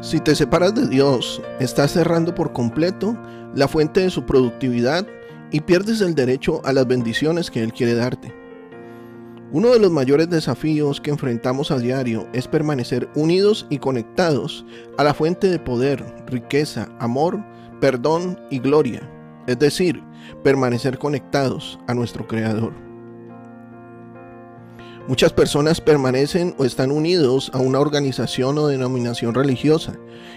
Si te separas de Dios, estás cerrando por completo la fuente de su productividad y pierdes el derecho a las bendiciones que Él quiere darte. Uno de los mayores desafíos que enfrentamos a diario es permanecer unidos y conectados a la fuente de poder, riqueza, amor, perdón y gloria, es decir, permanecer conectados a nuestro Creador. Muchas personas permanecen o están unidos a una organización o denominación religiosa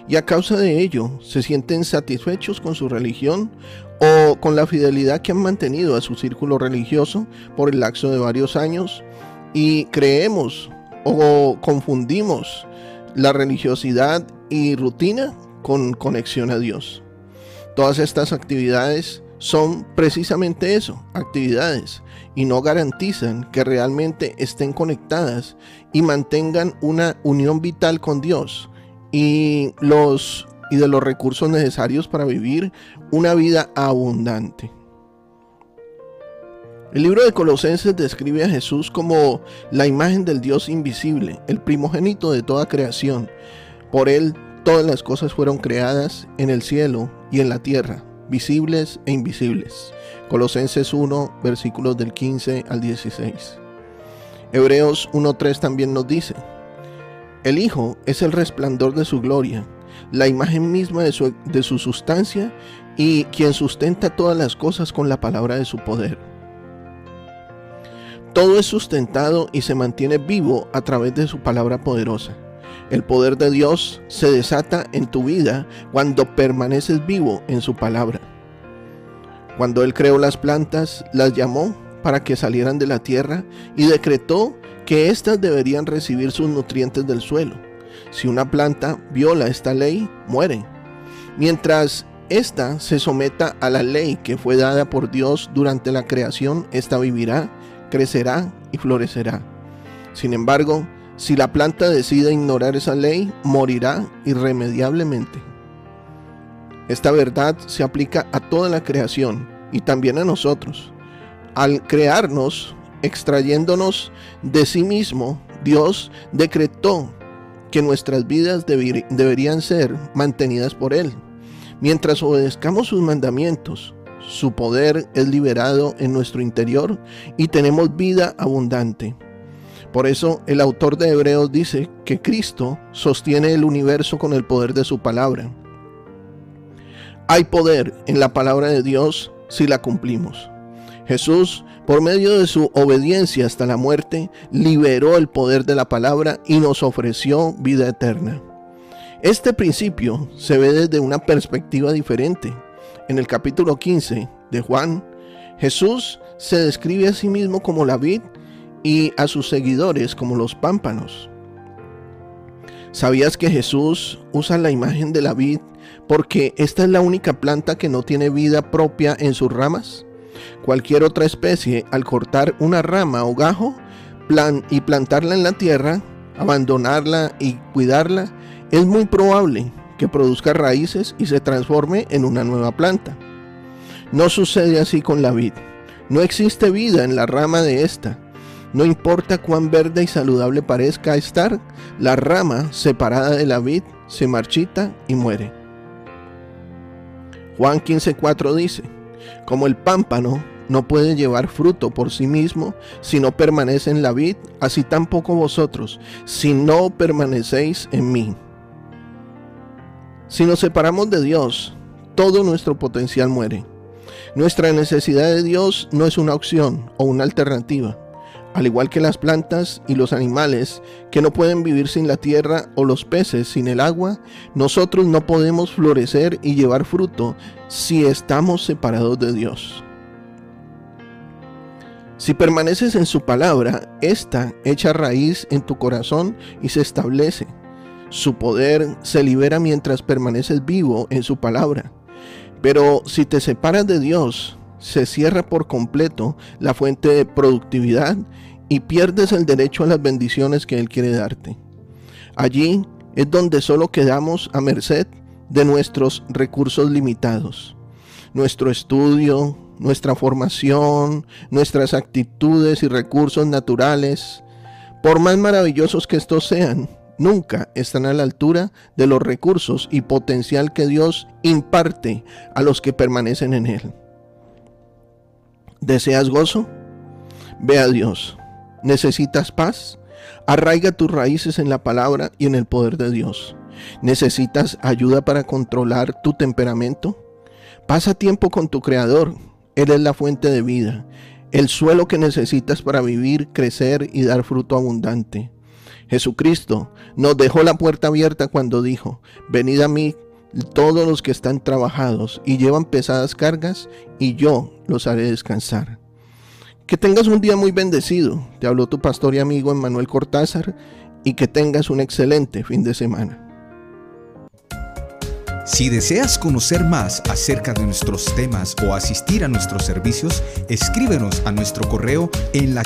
y a causa de ello se sienten satisfechos con su religión o con la fidelidad que han mantenido a su círculo religioso por el lapso de varios años y creemos o confundimos la religiosidad y rutina con conexión a Dios. Todas estas actividades son precisamente eso, actividades, y no garantizan que realmente estén conectadas y mantengan una unión vital con Dios y los y de los recursos necesarios para vivir una vida abundante. El libro de Colosenses describe a Jesús como la imagen del Dios invisible, el primogénito de toda creación. Por él todas las cosas fueron creadas en el cielo y en la tierra, visibles e invisibles. Colosenses 1, versículos del 15 al 16. Hebreos 1.3 también nos dice, el Hijo es el resplandor de su gloria, la imagen misma de su, de su sustancia y quien sustenta todas las cosas con la palabra de su poder. Todo es sustentado y se mantiene vivo a través de su palabra poderosa. El poder de Dios se desata en tu vida cuando permaneces vivo en su palabra. Cuando Él creó las plantas, las llamó para que salieran de la tierra y decretó que éstas deberían recibir sus nutrientes del suelo. Si una planta viola esta ley, muere. Mientras ésta se someta a la ley que fue dada por Dios durante la creación, ésta vivirá, crecerá y florecerá. Sin embargo, si la planta decide ignorar esa ley, morirá irremediablemente. Esta verdad se aplica a toda la creación y también a nosotros. Al crearnos, extrayéndonos de sí mismo, Dios decretó que nuestras vidas deber- deberían ser mantenidas por Él. Mientras obedezcamos sus mandamientos, su poder es liberado en nuestro interior y tenemos vida abundante. Por eso el autor de Hebreos dice que Cristo sostiene el universo con el poder de su palabra. Hay poder en la palabra de Dios si la cumplimos. Jesús, por medio de su obediencia hasta la muerte, liberó el poder de la palabra y nos ofreció vida eterna. Este principio se ve desde una perspectiva diferente. En el capítulo 15 de Juan, Jesús se describe a sí mismo como la vid y a sus seguidores como los pámpanos. ¿Sabías que Jesús usa la imagen de la vid porque esta es la única planta que no tiene vida propia en sus ramas? Cualquier otra especie, al cortar una rama o gajo plan y plantarla en la tierra, abandonarla y cuidarla, es muy probable que produzca raíces y se transforme en una nueva planta. No sucede así con la vid. No existe vida en la rama de esta. No importa cuán verde y saludable parezca estar, la rama separada de la vid se marchita y muere. Juan 15:4 dice, como el pámpano no puede llevar fruto por sí mismo si no permanece en la vid, así tampoco vosotros, si no permanecéis en mí. Si nos separamos de Dios, todo nuestro potencial muere. Nuestra necesidad de Dios no es una opción o una alternativa. Al igual que las plantas y los animales que no pueden vivir sin la tierra o los peces sin el agua, nosotros no podemos florecer y llevar fruto si estamos separados de Dios. Si permaneces en su palabra, ésta echa raíz en tu corazón y se establece. Su poder se libera mientras permaneces vivo en su palabra. Pero si te separas de Dios, se cierra por completo la fuente de productividad y pierdes el derecho a las bendiciones que Él quiere darte. Allí es donde solo quedamos a merced de nuestros recursos limitados. Nuestro estudio, nuestra formación, nuestras actitudes y recursos naturales, por más maravillosos que estos sean, nunca están a la altura de los recursos y potencial que Dios imparte a los que permanecen en Él. ¿Deseas gozo? Ve a Dios. ¿Necesitas paz? Arraiga tus raíces en la palabra y en el poder de Dios. ¿Necesitas ayuda para controlar tu temperamento? Pasa tiempo con tu Creador él es la fuente de vida, el suelo que necesitas para vivir, crecer y dar fruto abundante. Jesucristo nos dejó la puerta abierta cuando dijo, venid a mí todos los que están trabajados y llevan pesadas cargas, y yo los haré descansar. Que tengas un día muy bendecido. Te habló tu pastor y amigo Emmanuel Cortázar y que tengas un excelente fin de semana. Si deseas conocer más acerca de nuestros temas o asistir a nuestros servicios, escríbenos a nuestro correo en la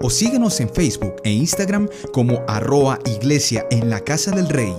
o síguenos en Facebook e Instagram como arroa iglesia en la casa del rey.